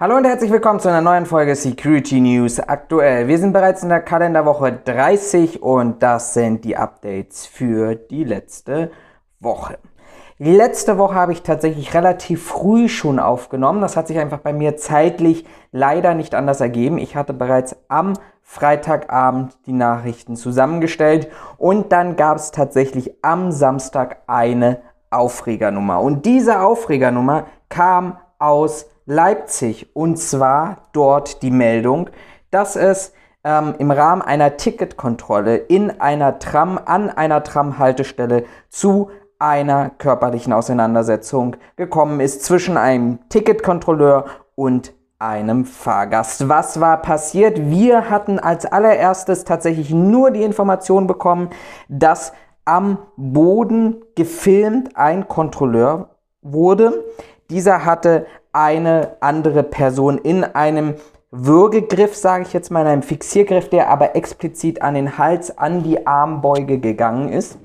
Hallo und herzlich willkommen zu einer neuen Folge Security News aktuell. Wir sind bereits in der Kalenderwoche 30 und das sind die Updates für die letzte Woche. Letzte Woche habe ich tatsächlich relativ früh schon aufgenommen. Das hat sich einfach bei mir zeitlich leider nicht anders ergeben. Ich hatte bereits am Freitagabend die Nachrichten zusammengestellt und dann gab es tatsächlich am Samstag eine Aufregernummer. Und diese Aufregernummer kam aus Leipzig und zwar dort die Meldung, dass es ähm, im Rahmen einer Ticketkontrolle in einer Tram, an einer Tramhaltestelle zu einer körperlichen Auseinandersetzung gekommen ist zwischen einem Ticketkontrolleur und einem Fahrgast. Was war passiert? Wir hatten als allererstes tatsächlich nur die Information bekommen, dass am Boden gefilmt ein Kontrolleur wurde. Dieser hatte eine andere Person in einem Würgegriff, sage ich jetzt mal, in einem Fixiergriff, der aber explizit an den Hals, an die Armbeuge gegangen ist.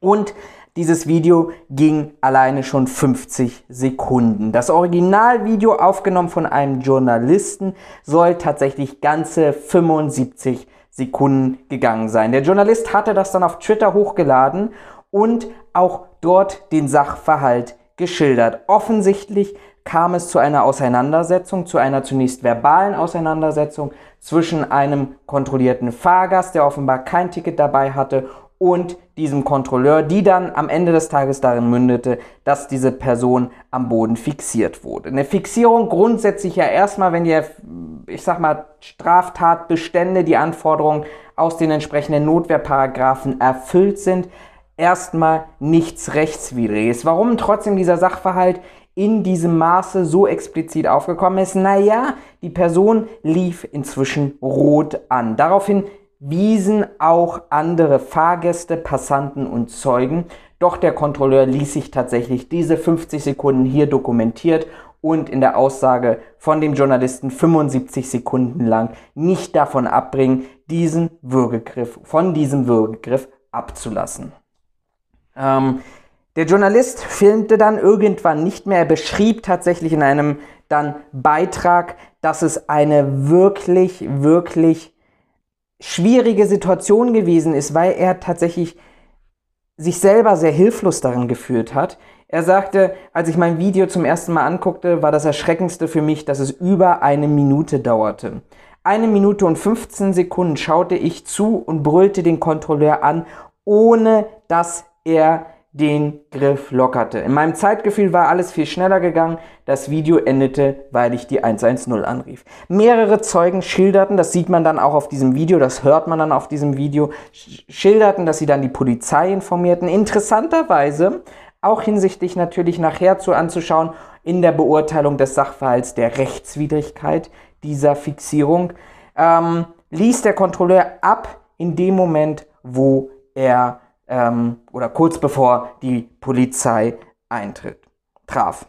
Und dieses Video ging alleine schon 50 Sekunden. Das Originalvideo, aufgenommen von einem Journalisten, soll tatsächlich ganze 75 Sekunden gegangen sein. Der Journalist hatte das dann auf Twitter hochgeladen und auch dort den Sachverhalt geschildert. Offensichtlich kam es zu einer Auseinandersetzung, zu einer zunächst verbalen Auseinandersetzung zwischen einem kontrollierten Fahrgast, der offenbar kein Ticket dabei hatte, und diesem Kontrolleur, die dann am Ende des Tages darin mündete, dass diese Person am Boden fixiert wurde. Eine Fixierung grundsätzlich ja erstmal, wenn die, ich sag mal, Straftatbestände, die Anforderungen aus den entsprechenden Notwehrparagraphen erfüllt sind, erstmal nichts Rechtswidriges. Warum trotzdem dieser Sachverhalt in diesem Maße so explizit aufgekommen ist? Naja, die Person lief inzwischen rot an. Daraufhin wiesen auch andere Fahrgäste, Passanten und Zeugen. Doch der Kontrolleur ließ sich tatsächlich diese 50 Sekunden hier dokumentiert und in der Aussage von dem Journalisten 75 Sekunden lang nicht davon abbringen, diesen Würgegriff, von diesem Würgegriff abzulassen. Ähm, der Journalist filmte dann irgendwann nicht mehr. Er beschrieb tatsächlich in einem dann Beitrag, dass es eine wirklich, wirklich schwierige Situation gewesen ist, weil er tatsächlich sich selber sehr hilflos darin gefühlt hat. Er sagte, als ich mein Video zum ersten Mal anguckte, war das Erschreckendste für mich, dass es über eine Minute dauerte. Eine Minute und 15 Sekunden schaute ich zu und brüllte den Kontrolleur an, ohne dass er den Griff lockerte. In meinem Zeitgefühl war alles viel schneller gegangen. Das Video endete, weil ich die 110 anrief. Mehrere Zeugen schilderten, das sieht man dann auch auf diesem Video, das hört man dann auf diesem Video, schilderten, dass sie dann die Polizei informierten. Interessanterweise, auch hinsichtlich natürlich nachher zu anzuschauen, in der Beurteilung des Sachverhalts der Rechtswidrigkeit dieser Fixierung, ähm, ließ der Kontrolleur ab in dem Moment, wo er ähm, oder kurz bevor die Polizei eintritt, traf.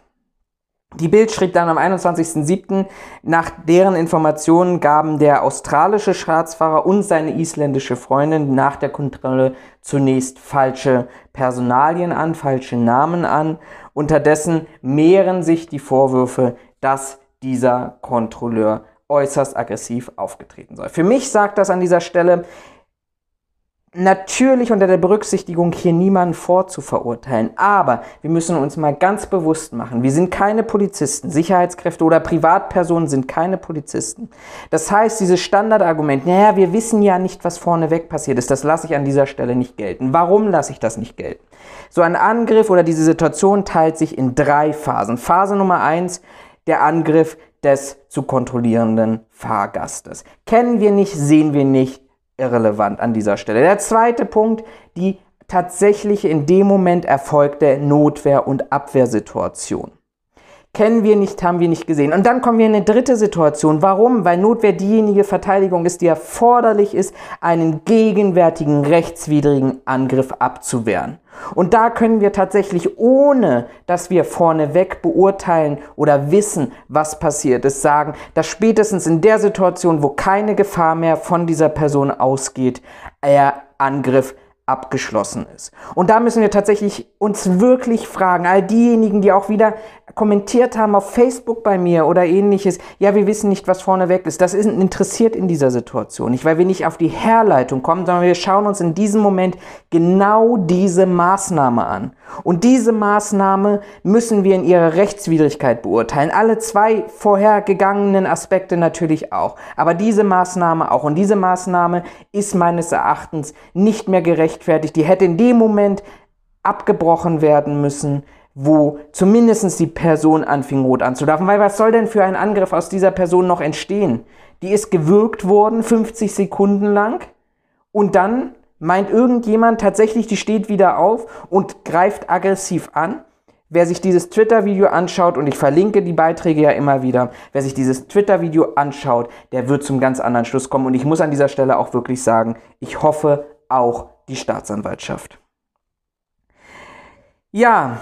Die Bild schrieb dann am 21.07. Nach deren Informationen gaben der australische Schwarzfahrer und seine isländische Freundin nach der Kontrolle zunächst falsche Personalien an, falsche Namen an. Unterdessen mehren sich die Vorwürfe, dass dieser Kontrolleur äußerst aggressiv aufgetreten sei. Für mich sagt das an dieser Stelle, Natürlich unter der Berücksichtigung, hier niemanden vorzuverurteilen. Aber wir müssen uns mal ganz bewusst machen, wir sind keine Polizisten. Sicherheitskräfte oder Privatpersonen sind keine Polizisten. Das heißt, dieses Standardargument, naja, wir wissen ja nicht, was vorneweg passiert ist, das lasse ich an dieser Stelle nicht gelten. Warum lasse ich das nicht gelten? So ein Angriff oder diese Situation teilt sich in drei Phasen. Phase Nummer eins, der Angriff des zu kontrollierenden Fahrgastes. Kennen wir nicht, sehen wir nicht, irrelevant an dieser Stelle. Der zweite Punkt, die tatsächlich in dem Moment erfolgte Notwehr- und Abwehrsituation. Kennen wir nicht, haben wir nicht gesehen. Und dann kommen wir in eine dritte Situation. Warum? Weil Notwehr diejenige Verteidigung ist, die erforderlich ist, einen gegenwärtigen rechtswidrigen Angriff abzuwehren. Und da können wir tatsächlich, ohne dass wir vorneweg beurteilen oder wissen, was passiert ist, sagen, dass spätestens in der Situation, wo keine Gefahr mehr von dieser Person ausgeht, er Angriff abgeschlossen ist. Und da müssen wir tatsächlich uns wirklich fragen, all diejenigen, die auch wieder kommentiert haben auf Facebook bei mir oder ähnliches, ja, wir wissen nicht, was vorne weg ist. Das ist interessiert in dieser Situation nicht, weil wir nicht auf die Herleitung kommen, sondern wir schauen uns in diesem Moment genau diese Maßnahme an. Und diese Maßnahme müssen wir in ihrer Rechtswidrigkeit beurteilen. Alle zwei vorhergegangenen Aspekte natürlich auch. Aber diese Maßnahme auch. Und diese Maßnahme ist meines Erachtens nicht mehr gerechtfertigt. Die hätte in dem Moment abgebrochen werden müssen, wo zumindest die Person anfing rot anzulaufen. Weil was soll denn für ein Angriff aus dieser Person noch entstehen? Die ist gewürgt worden, 50 Sekunden lang, und dann meint irgendjemand tatsächlich, die steht wieder auf und greift aggressiv an. Wer sich dieses Twitter-Video anschaut, und ich verlinke die Beiträge ja immer wieder, wer sich dieses Twitter-Video anschaut, der wird zum ganz anderen Schluss kommen. Und ich muss an dieser Stelle auch wirklich sagen, ich hoffe auch die Staatsanwaltschaft. Ja,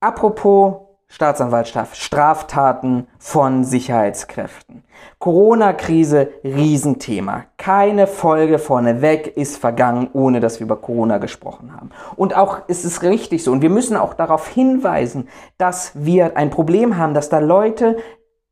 apropos Staatsanwaltschaft, Straftaten von Sicherheitskräften. Corona-Krise, Riesenthema. Keine Folge vorneweg ist vergangen, ohne dass wir über Corona gesprochen haben. Und auch ist es richtig so. Und wir müssen auch darauf hinweisen, dass wir ein Problem haben, dass da Leute,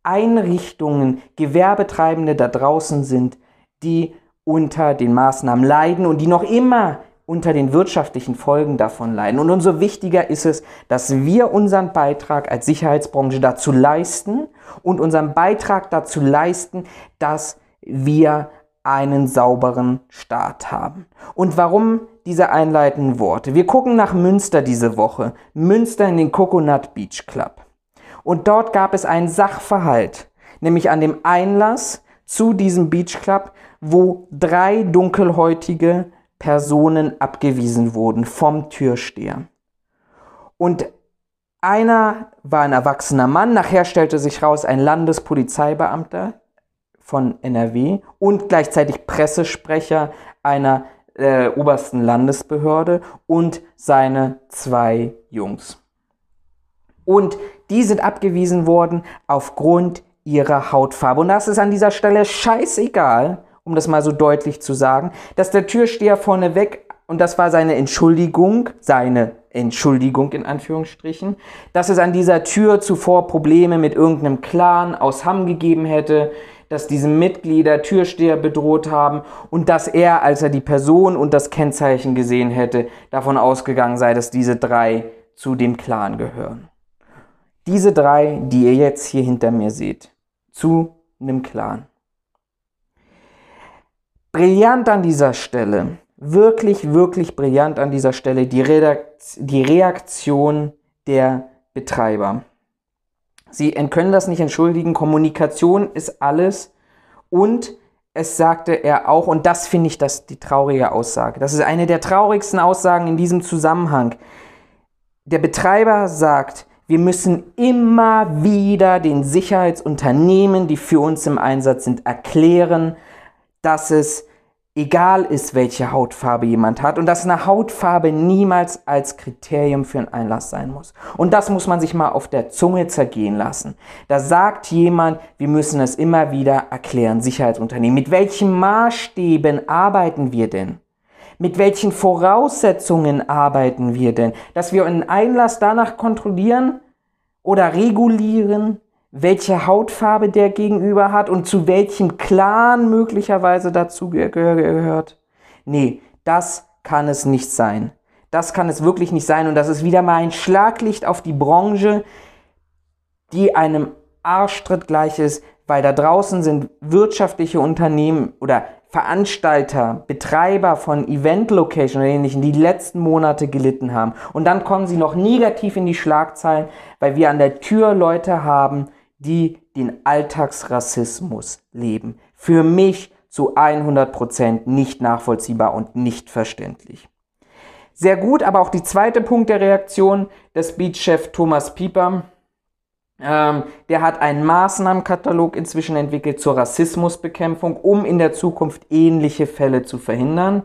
Einrichtungen, Gewerbetreibende da draußen sind, die unter den Maßnahmen leiden und die noch immer unter den wirtschaftlichen Folgen davon leiden. Und umso wichtiger ist es, dass wir unseren Beitrag als Sicherheitsbranche dazu leisten und unseren Beitrag dazu leisten, dass wir einen sauberen Staat haben. Und warum diese einleitenden Worte? Wir gucken nach Münster diese Woche. Münster in den Coconut Beach Club. Und dort gab es einen Sachverhalt, nämlich an dem Einlass zu diesem Beach Club, wo drei dunkelhäutige Personen abgewiesen wurden vom Türsteher. Und einer war ein erwachsener Mann, nachher stellte sich raus ein Landespolizeibeamter von NRW und gleichzeitig Pressesprecher einer äh, obersten Landesbehörde und seine zwei Jungs. Und die sind abgewiesen worden aufgrund ihrer Hautfarbe. Und das ist an dieser Stelle scheißegal, um das mal so deutlich zu sagen, dass der Türsteher vorneweg, und das war seine Entschuldigung, seine Entschuldigung in Anführungsstrichen, dass es an dieser Tür zuvor Probleme mit irgendeinem Clan aus Hamm gegeben hätte, dass diese Mitglieder Türsteher bedroht haben und dass er, als er die Person und das Kennzeichen gesehen hätte, davon ausgegangen sei, dass diese drei zu dem Clan gehören. Diese drei, die ihr jetzt hier hinter mir seht, zu einem Clan. Brillant an dieser Stelle, wirklich, wirklich brillant an dieser Stelle die, die Reaktion der Betreiber. Sie können das nicht entschuldigen, Kommunikation ist alles und es sagte er auch, und das finde ich das die traurige Aussage. Das ist eine der traurigsten Aussagen in diesem Zusammenhang. Der Betreiber sagt, wir müssen immer wieder den Sicherheitsunternehmen, die für uns im Einsatz sind, erklären, dass es egal ist, welche Hautfarbe jemand hat und dass eine Hautfarbe niemals als Kriterium für einen Einlass sein muss. Und das muss man sich mal auf der Zunge zergehen lassen. Da sagt jemand, wir müssen es immer wieder erklären, Sicherheitsunternehmen. Mit welchen Maßstäben arbeiten wir denn? Mit welchen Voraussetzungen arbeiten wir denn? Dass wir einen Einlass danach kontrollieren oder regulieren, welche Hautfarbe der Gegenüber hat und zu welchem Clan möglicherweise dazu gehört. Nee, das kann es nicht sein. Das kann es wirklich nicht sein. Und das ist wieder mal ein Schlaglicht auf die Branche, die einem Arschtritt gleich ist, weil da draußen sind wirtschaftliche Unternehmen oder Veranstalter, Betreiber von Event Location oder ähnlichen, die letzten Monate gelitten haben. Und dann kommen sie noch negativ in die Schlagzeilen, weil wir an der Tür Leute haben, die den Alltagsrassismus leben. Für mich zu 100% nicht nachvollziehbar und nicht verständlich. Sehr gut, aber auch die zweite Punkt der Reaktion des Beatchef Thomas Pieper. Ähm, der hat einen Maßnahmenkatalog inzwischen entwickelt zur Rassismusbekämpfung, um in der Zukunft ähnliche Fälle zu verhindern.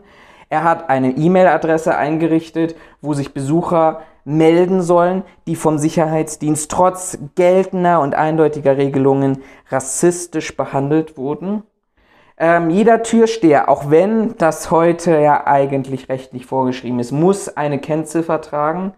Er hat eine E-Mail-Adresse eingerichtet, wo sich Besucher melden sollen, die vom Sicherheitsdienst trotz geltender und eindeutiger Regelungen rassistisch behandelt wurden. Ähm, jeder Türsteher, auch wenn das heute ja eigentlich rechtlich vorgeschrieben ist, muss eine Kennziffer tragen.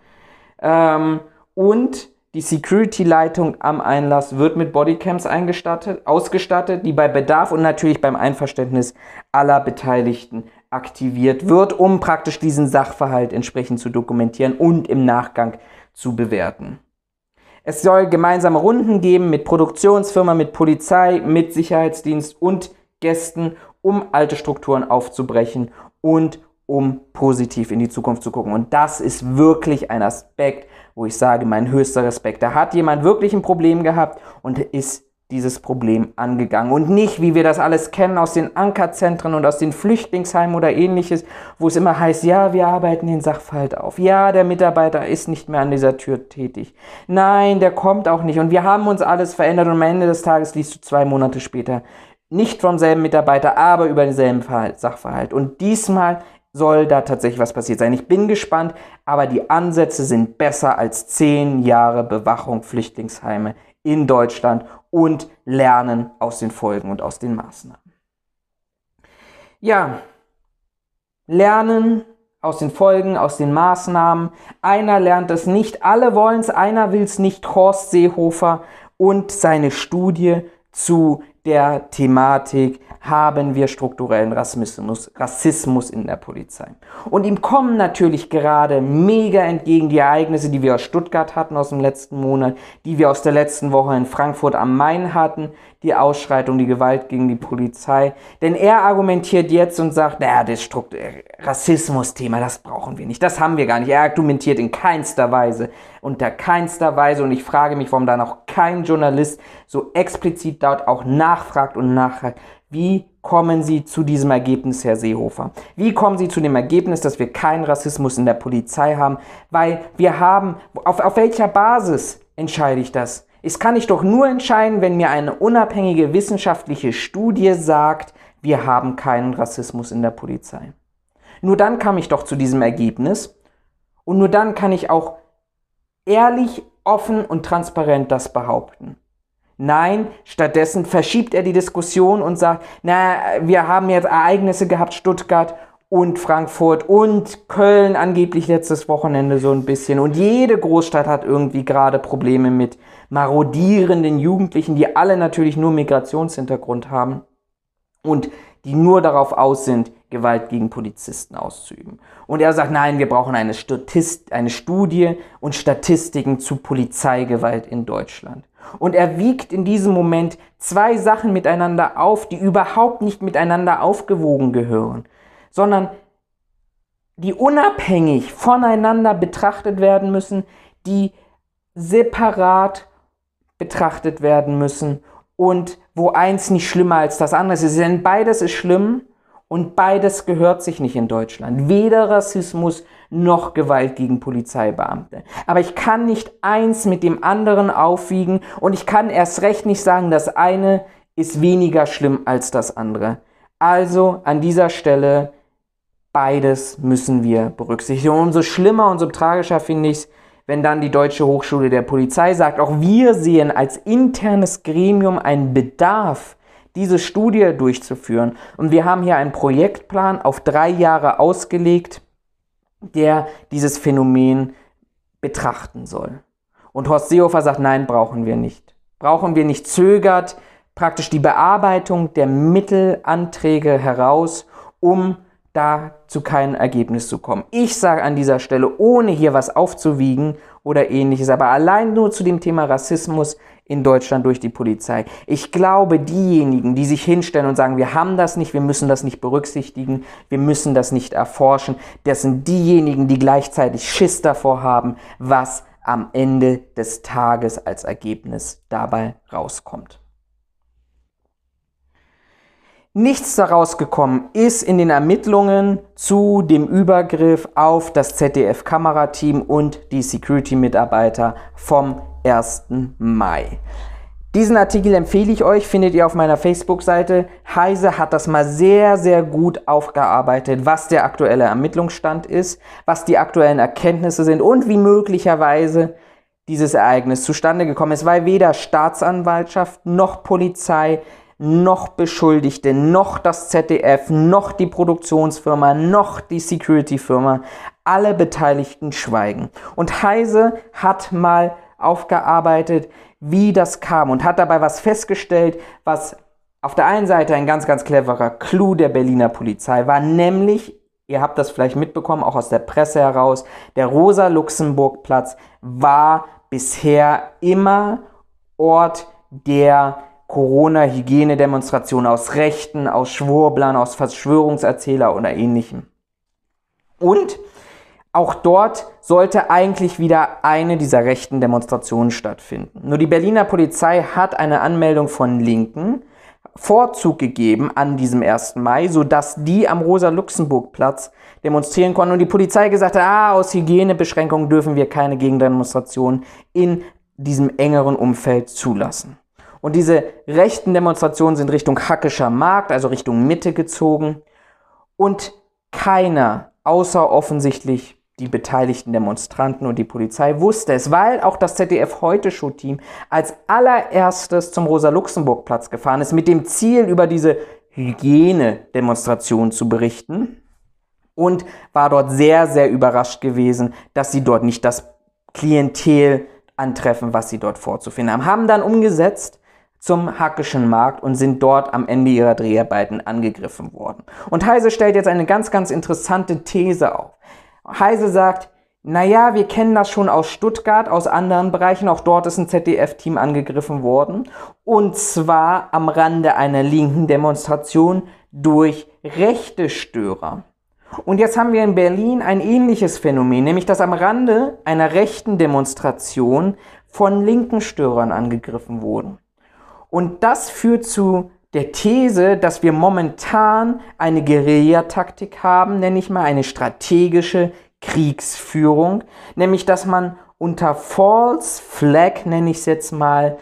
Ähm, und Die Security-Leitung am Einlass wird mit Bodycams ausgestattet, die bei Bedarf und natürlich beim Einverständnis aller Beteiligten aktiviert wird, um praktisch diesen Sachverhalt entsprechend zu dokumentieren und im Nachgang zu bewerten. Es soll gemeinsame Runden geben mit Produktionsfirma, mit Polizei, mit Sicherheitsdienst und Gästen, um alte Strukturen aufzubrechen und um positiv in die Zukunft zu gucken. Und das ist wirklich ein Aspekt, wo ich sage, mein höchster Respekt. Da hat jemand wirklich ein Problem gehabt und ist dieses Problem angegangen. Und nicht, wie wir das alles kennen aus den Ankerzentren und aus den Flüchtlingsheimen oder ähnliches, wo es immer heißt, ja, wir arbeiten den Sachverhalt auf. Ja, der Mitarbeiter ist nicht mehr an dieser Tür tätig. Nein, der kommt auch nicht. Und wir haben uns alles verändert und am Ende des Tages liest du zwei Monate später nicht vom selben Mitarbeiter, aber über denselben Sachverhalt. Und diesmal soll da tatsächlich was passiert sein. Ich bin gespannt, aber die Ansätze sind besser als zehn Jahre Bewachung Flüchtlingsheime in Deutschland und lernen aus den Folgen und aus den Maßnahmen. Ja, lernen aus den Folgen, aus den Maßnahmen. Einer lernt es nicht, alle wollen es, einer will es nicht. Horst Seehofer und seine Studie zu der Thematik haben wir strukturellen Rassismus, Rassismus in der Polizei. Und ihm kommen natürlich gerade mega entgegen die Ereignisse, die wir aus Stuttgart hatten aus dem letzten Monat, die wir aus der letzten Woche in Frankfurt am Main hatten, die Ausschreitung, die Gewalt gegen die Polizei. Denn er argumentiert jetzt und sagt, naja, das Rassismus-Thema, das brauchen wir nicht, das haben wir gar nicht. Er argumentiert in keinster Weise, unter keinster Weise und ich frage mich, warum da noch kein Journalist so explizit dort auch nachfragt und nachfragt, wie kommen Sie zu diesem Ergebnis, Herr Seehofer? Wie kommen Sie zu dem Ergebnis, dass wir keinen Rassismus in der Polizei haben? Weil wir haben, auf, auf welcher Basis entscheide ich das? Es kann ich doch nur entscheiden, wenn mir eine unabhängige wissenschaftliche Studie sagt, wir haben keinen Rassismus in der Polizei. Nur dann kam ich doch zu diesem Ergebnis und nur dann kann ich auch ehrlich, offen und transparent das behaupten. Nein, stattdessen verschiebt er die Diskussion und sagt, na, wir haben jetzt Ereignisse gehabt, Stuttgart und Frankfurt und Köln angeblich letztes Wochenende so ein bisschen. Und jede Großstadt hat irgendwie gerade Probleme mit marodierenden Jugendlichen, die alle natürlich nur Migrationshintergrund haben und die nur darauf aus sind, Gewalt gegen Polizisten auszuüben. Und er sagt, nein, wir brauchen eine, Statist, eine Studie und Statistiken zu Polizeigewalt in Deutschland. Und er wiegt in diesem Moment zwei Sachen miteinander auf, die überhaupt nicht miteinander aufgewogen gehören sondern die unabhängig voneinander betrachtet werden müssen, die separat betrachtet werden müssen und wo eins nicht schlimmer als das andere ist. Denn beides ist schlimm und beides gehört sich nicht in Deutschland. Weder Rassismus noch Gewalt gegen Polizeibeamte. Aber ich kann nicht eins mit dem anderen aufwiegen und ich kann erst recht nicht sagen, das eine ist weniger schlimm als das andere. Also an dieser Stelle Beides müssen wir berücksichtigen. Und umso schlimmer und so tragischer finde ich es, wenn dann die Deutsche Hochschule der Polizei sagt, auch wir sehen als internes Gremium einen Bedarf, diese Studie durchzuführen. Und wir haben hier einen Projektplan auf drei Jahre ausgelegt, der dieses Phänomen betrachten soll. Und Horst Seehofer sagt, nein, brauchen wir nicht. Brauchen wir nicht, zögert praktisch die Bearbeitung der Mittelanträge heraus, um da zu keinem Ergebnis zu kommen. Ich sage an dieser Stelle, ohne hier was aufzuwiegen oder ähnliches, aber allein nur zu dem Thema Rassismus in Deutschland durch die Polizei. Ich glaube, diejenigen, die sich hinstellen und sagen, wir haben das nicht, wir müssen das nicht berücksichtigen, wir müssen das nicht erforschen, das sind diejenigen, die gleichzeitig Schiss davor haben, was am Ende des Tages als Ergebnis dabei rauskommt. Nichts daraus gekommen ist in den Ermittlungen zu dem Übergriff auf das ZDF-Kamerateam und die Security-Mitarbeiter vom 1. Mai. Diesen Artikel empfehle ich euch, findet ihr auf meiner Facebook-Seite. Heise hat das mal sehr, sehr gut aufgearbeitet, was der aktuelle Ermittlungsstand ist, was die aktuellen Erkenntnisse sind und wie möglicherweise dieses Ereignis zustande gekommen ist, weil weder Staatsanwaltschaft noch Polizei noch Beschuldigte, noch das ZDF, noch die Produktionsfirma, noch die Security-Firma, alle Beteiligten schweigen. Und Heise hat mal aufgearbeitet, wie das kam und hat dabei was festgestellt, was auf der einen Seite ein ganz, ganz cleverer Clou der Berliner Polizei war, nämlich, ihr habt das vielleicht mitbekommen, auch aus der Presse heraus, der Rosa-Luxemburg-Platz war bisher immer Ort der Corona-Hygiene-Demonstration aus Rechten, aus Schwurblern, aus Verschwörungserzähler oder ähnlichem. Und auch dort sollte eigentlich wieder eine dieser rechten Demonstrationen stattfinden. Nur die Berliner Polizei hat eine Anmeldung von Linken Vorzug gegeben an diesem 1. Mai, sodass die am Rosa-Luxemburg-Platz demonstrieren konnten und die Polizei gesagt hat, ah, aus Hygienebeschränkungen dürfen wir keine Gegendemonstrationen in diesem engeren Umfeld zulassen. Und diese rechten Demonstrationen sind Richtung Hackischer Markt, also Richtung Mitte gezogen. Und keiner, außer offensichtlich die beteiligten Demonstranten und die Polizei, wusste es, weil auch das ZDF Heute Show Team als allererstes zum Rosa-Luxemburg-Platz gefahren ist, mit dem Ziel, über diese Hygiene-Demonstration zu berichten. Und war dort sehr, sehr überrascht gewesen, dass sie dort nicht das Klientel antreffen, was sie dort vorzufinden haben. Haben dann umgesetzt, zum Hackischen Markt und sind dort am Ende ihrer Dreharbeiten angegriffen worden. Und Heise stellt jetzt eine ganz, ganz interessante These auf. Heise sagt, naja, wir kennen das schon aus Stuttgart, aus anderen Bereichen. Auch dort ist ein ZDF-Team angegriffen worden. Und zwar am Rande einer linken Demonstration durch rechte Störer. Und jetzt haben wir in Berlin ein ähnliches Phänomen, nämlich dass am Rande einer rechten Demonstration von linken Störern angegriffen wurden. Und das führt zu der These, dass wir momentan eine Guerillataktik haben, nenne ich mal eine strategische Kriegsführung, nämlich dass man unter False Flag, nenne ich es jetzt mal,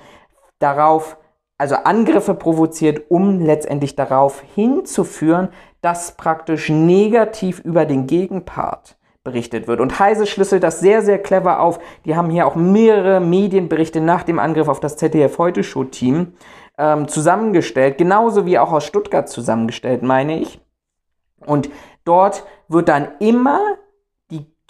darauf, also Angriffe provoziert, um letztendlich darauf hinzuführen, dass praktisch negativ über den Gegenpart berichtet wird. Und Heise schlüsselt das sehr, sehr clever auf. Die haben hier auch mehrere Medienberichte nach dem Angriff auf das ZDF Heute Show Team ähm, zusammengestellt, genauso wie auch aus Stuttgart zusammengestellt, meine ich. Und dort wird dann immer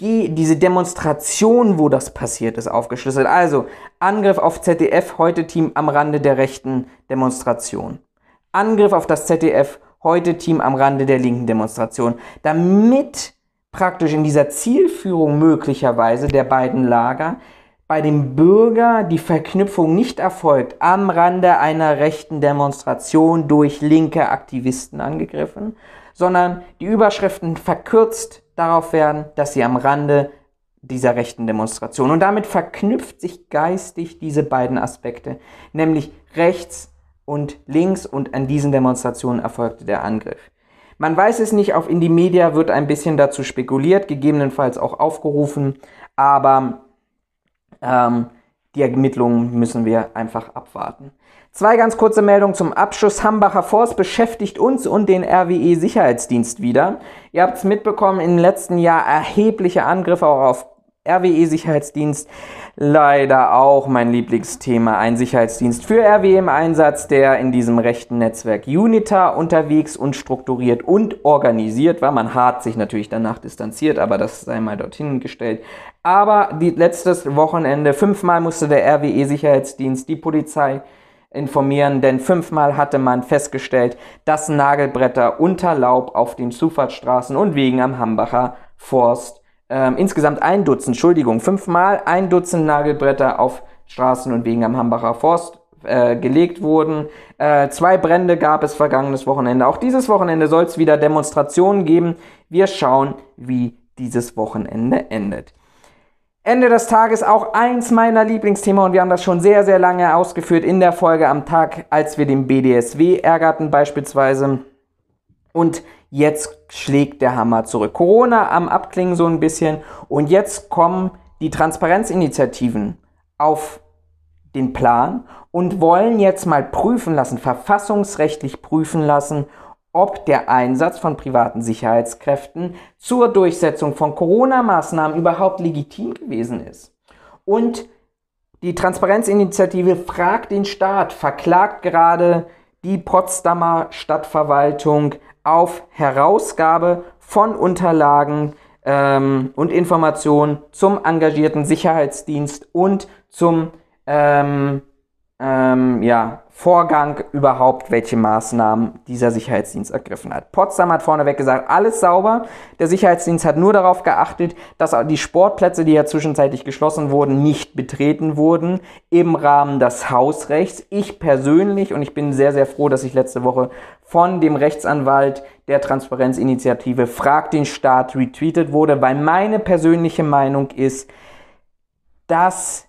die, diese Demonstration, wo das passiert ist, aufgeschlüsselt. Also Angriff auf ZDF Heute Team am Rande der rechten Demonstration. Angriff auf das ZDF Heute Team am Rande der linken Demonstration. Damit praktisch in dieser Zielführung möglicherweise der beiden Lager bei dem Bürger die Verknüpfung nicht erfolgt, am Rande einer rechten Demonstration durch linke Aktivisten angegriffen, sondern die Überschriften verkürzt darauf werden, dass sie am Rande dieser rechten Demonstration. Und damit verknüpft sich geistig diese beiden Aspekte, nämlich rechts und links und an diesen Demonstrationen erfolgte der Angriff. Man weiß es nicht, auf Indie Media wird ein bisschen dazu spekuliert, gegebenenfalls auch aufgerufen, aber ähm, die Ermittlungen müssen wir einfach abwarten. Zwei ganz kurze Meldungen zum Abschluss. Hambacher Forst beschäftigt uns und den RWE Sicherheitsdienst wieder. Ihr habt es mitbekommen, im letzten Jahr erhebliche Angriffe auch auf RWE Sicherheitsdienst leider auch mein Lieblingsthema, ein Sicherheitsdienst für RWE im Einsatz, der in diesem rechten Netzwerk UNITA unterwegs und strukturiert und organisiert war. Man hat sich natürlich danach distanziert, aber das sei mal dorthin gestellt. Aber die, letztes Wochenende, fünfmal musste der RWE Sicherheitsdienst die Polizei informieren, denn fünfmal hatte man festgestellt, dass Nagelbretter unter Laub auf den Zufahrtsstraßen und Wegen am Hambacher Forst ähm, insgesamt ein Dutzend, Entschuldigung, fünfmal ein Dutzend Nagelbretter auf Straßen und Wegen am Hambacher Forst äh, gelegt wurden. Äh, zwei Brände gab es vergangenes Wochenende. Auch dieses Wochenende soll es wieder Demonstrationen geben. Wir schauen, wie dieses Wochenende endet. Ende des Tages auch eins meiner Lieblingsthemen und wir haben das schon sehr, sehr lange ausgeführt in der Folge am Tag, als wir den BDSW ärgerten beispielsweise. Und jetzt schlägt der Hammer zurück. Corona am Abklingen so ein bisschen und jetzt kommen die Transparenzinitiativen auf den Plan und wollen jetzt mal prüfen lassen, verfassungsrechtlich prüfen lassen, ob der Einsatz von privaten Sicherheitskräften zur Durchsetzung von Corona-Maßnahmen überhaupt legitim gewesen ist. Und die Transparenzinitiative fragt den Staat, verklagt gerade die Potsdamer Stadtverwaltung auf Herausgabe von Unterlagen ähm, und Informationen zum engagierten Sicherheitsdienst und zum ähm, ähm, ja, Vorgang überhaupt, welche Maßnahmen dieser Sicherheitsdienst ergriffen hat. Potsdam hat vorneweg gesagt, alles sauber. Der Sicherheitsdienst hat nur darauf geachtet, dass die Sportplätze, die ja zwischenzeitlich geschlossen wurden, nicht betreten wurden im Rahmen des Hausrechts. Ich persönlich, und ich bin sehr, sehr froh, dass ich letzte Woche von dem Rechtsanwalt der Transparenzinitiative Frag den Staat retweetet wurde, weil meine persönliche Meinung ist, dass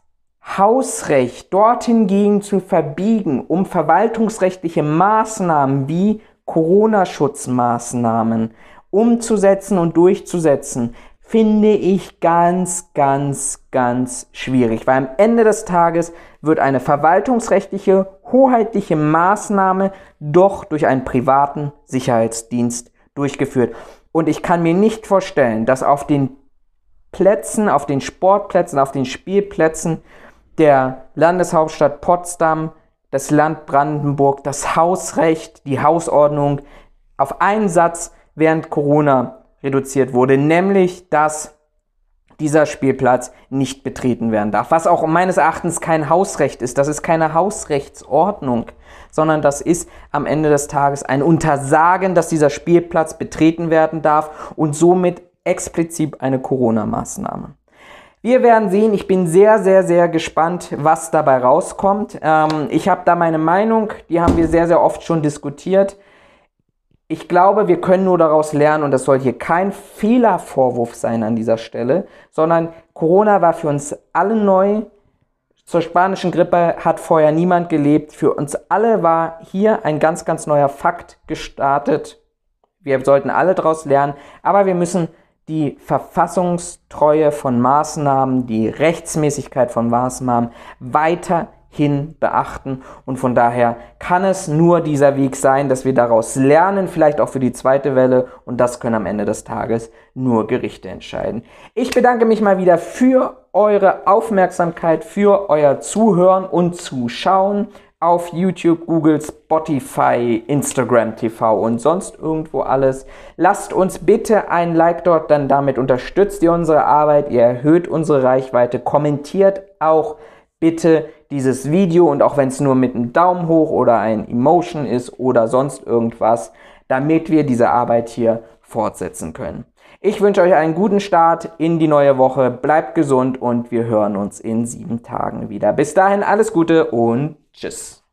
Hausrecht dorthin gegen zu verbiegen, um verwaltungsrechtliche Maßnahmen wie Corona-Schutzmaßnahmen umzusetzen und durchzusetzen, finde ich ganz, ganz, ganz schwierig, weil am Ende des Tages wird eine verwaltungsrechtliche, hoheitliche Maßnahme doch durch einen privaten Sicherheitsdienst durchgeführt. Und ich kann mir nicht vorstellen, dass auf den Plätzen, auf den Sportplätzen, auf den Spielplätzen der Landeshauptstadt Potsdam, das Land Brandenburg, das Hausrecht, die Hausordnung auf einen Satz während Corona reduziert wurde, nämlich dass dieser Spielplatz nicht betreten werden darf. Was auch meines Erachtens kein Hausrecht ist. Das ist keine Hausrechtsordnung, sondern das ist am Ende des Tages ein Untersagen, dass dieser Spielplatz betreten werden darf und somit explizit eine Corona-Maßnahme. Wir werden sehen. Ich bin sehr, sehr, sehr gespannt, was dabei rauskommt. Ähm, ich habe da meine Meinung, die haben wir sehr, sehr oft schon diskutiert. Ich glaube, wir können nur daraus lernen und das soll hier kein Fehlervorwurf sein an dieser Stelle, sondern Corona war für uns alle neu. Zur spanischen Grippe hat vorher niemand gelebt. Für uns alle war hier ein ganz, ganz neuer Fakt gestartet. Wir sollten alle daraus lernen, aber wir müssen die Verfassungstreue von Maßnahmen, die Rechtsmäßigkeit von Maßnahmen weiterhin beachten. Und von daher kann es nur dieser Weg sein, dass wir daraus lernen, vielleicht auch für die zweite Welle. Und das können am Ende des Tages nur Gerichte entscheiden. Ich bedanke mich mal wieder für eure Aufmerksamkeit, für euer Zuhören und Zuschauen auf YouTube, Google, Spotify, Instagram TV und sonst irgendwo alles. Lasst uns bitte ein Like dort, dann damit unterstützt ihr unsere Arbeit, ihr erhöht unsere Reichweite, kommentiert auch bitte dieses Video und auch wenn es nur mit einem Daumen hoch oder ein Emotion ist oder sonst irgendwas, damit wir diese Arbeit hier fortsetzen können. Ich wünsche euch einen guten Start in die neue Woche. Bleibt gesund und wir hören uns in sieben Tagen wieder. Bis dahin alles Gute und tschüss.